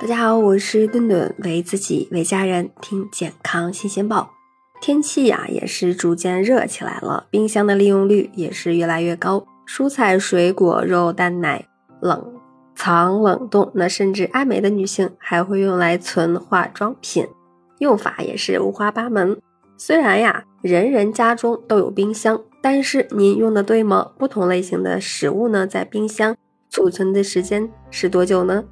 大家好，我是顿顿，为自己为家人听健康新鲜报。天气呀也是逐渐热起来了，冰箱的利用率也是越来越高。蔬菜、水果、肉、蛋奶冷藏冷冻，那甚至爱美的女性还会用来存化妆品，用法也是五花八门。虽然呀，人人家中都有冰箱，但是您用的对吗？不同类型的食物呢，在冰箱储存的时间是多久呢？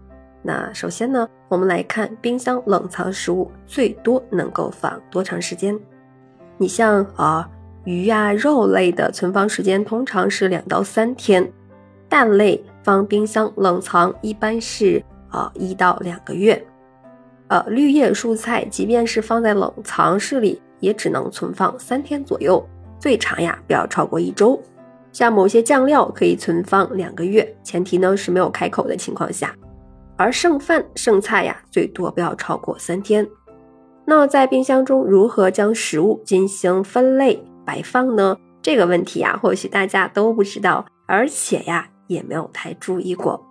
那首先呢，我们来看冰箱冷藏食物最多能够放多长时间？你像啊鱼呀肉类的存放时间通常是两到三天，蛋类放冰箱冷藏一般是啊一到两个月，呃绿叶蔬菜即便是放在冷藏室里，也只能存放三天左右，最长呀不要超过一周。像某些酱料可以存放两个月，前提呢是没有开口的情况下。而剩饭剩菜呀，最多不要超过三天。那在冰箱中如何将食物进行分类摆放呢？这个问题呀，或许大家都不知道，而且呀，也没有太注意过。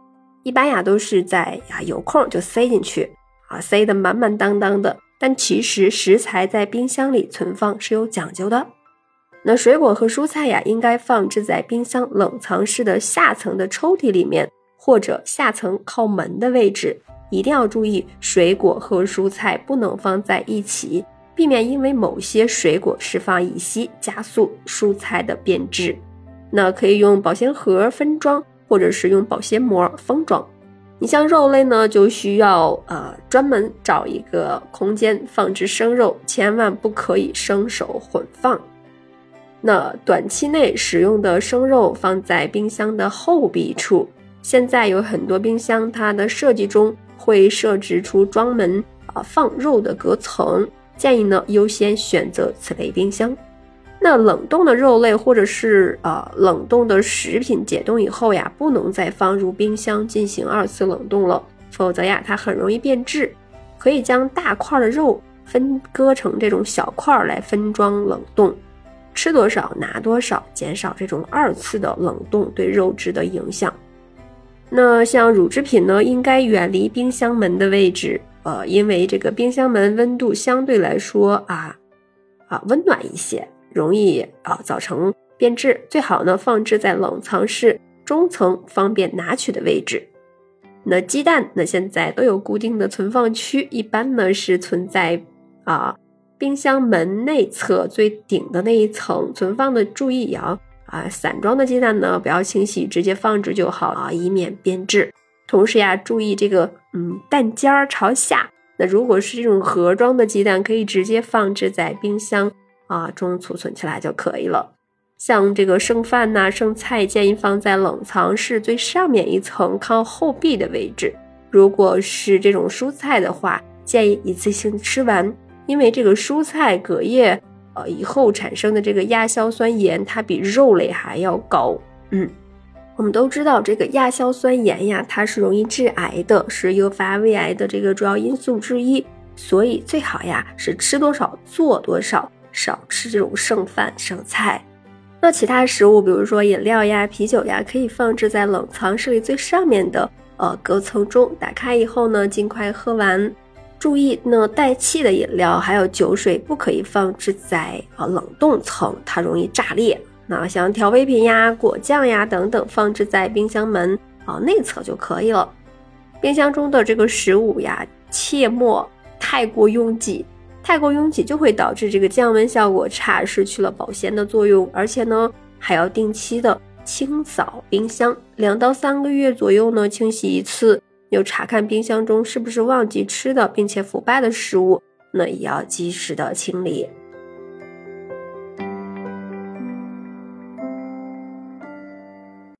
一般呀，都是在呀有空就塞进去啊，塞得满满当当的。但其实食材在冰箱里存放是有讲究的。那水果和蔬菜呀，应该放置在冰箱冷藏室的下层的抽屉里面。或者下层靠门的位置，一定要注意，水果和蔬菜不能放在一起，避免因为某些水果释放乙烯，加速蔬菜的变质。那可以用保鲜盒分装，或者是用保鲜膜封装。你像肉类呢，就需要呃专门找一个空间放置生肉，千万不可以生熟混放。那短期内使用的生肉放在冰箱的后壁处。现在有很多冰箱，它的设计中会设置出专门啊放肉的隔层，建议呢优先选择此类冰箱。那冷冻的肉类或者是呃冷冻的食品解冻以后呀，不能再放入冰箱进行二次冷冻了，否则呀它很容易变质。可以将大块的肉分割成这种小块来分装冷冻，吃多少拿多少，减少这种二次的冷冻对肉质的影响。那像乳制品呢，应该远离冰箱门的位置，呃，因为这个冰箱门温度相对来说啊啊温暖一些，容易啊造成变质。最好呢放置在冷藏室中层，方便拿取的位置。那鸡蛋呢，现在都有固定的存放区，一般呢是存在啊冰箱门内侧最顶的那一层存放的。注意啊。啊，散装的鸡蛋呢，不要清洗，直接放置就好啊，以免变质。同时呀，注意这个，嗯，蛋尖儿朝下。那如果是这种盒装的鸡蛋，可以直接放置在冰箱啊中储存起来就可以了。像这个剩饭呐、剩菜，建议放在冷藏室最上面一层靠后壁的位置。如果是这种蔬菜的话，建议一次性吃完，因为这个蔬菜隔夜。呃，以后产生的这个亚硝酸盐，它比肉类还要高。嗯，我们都知道这个亚硝酸盐呀，它是容易致癌的，是诱发胃癌的这个主要因素之一。所以最好呀是吃多少做多少，少吃这种剩饭剩菜。那其他食物，比如说饮料呀、啤酒呀，可以放置在冷藏室里最上面的呃隔层中，打开以后呢，尽快喝完。注意，呢带气的饮料还有酒水不可以放置在啊冷冻层，它容易炸裂。那像调味品呀、果酱呀等等，放置在冰箱门啊内侧就可以了。冰箱中的这个食物呀，切莫太过拥挤，太过拥挤就会导致这个降温效果差，失去了保鲜的作用。而且呢，还要定期的清扫冰箱，两到三个月左右呢清洗一次。有查看冰箱中是不是忘记吃的并且腐败的食物，那也要及时的清理。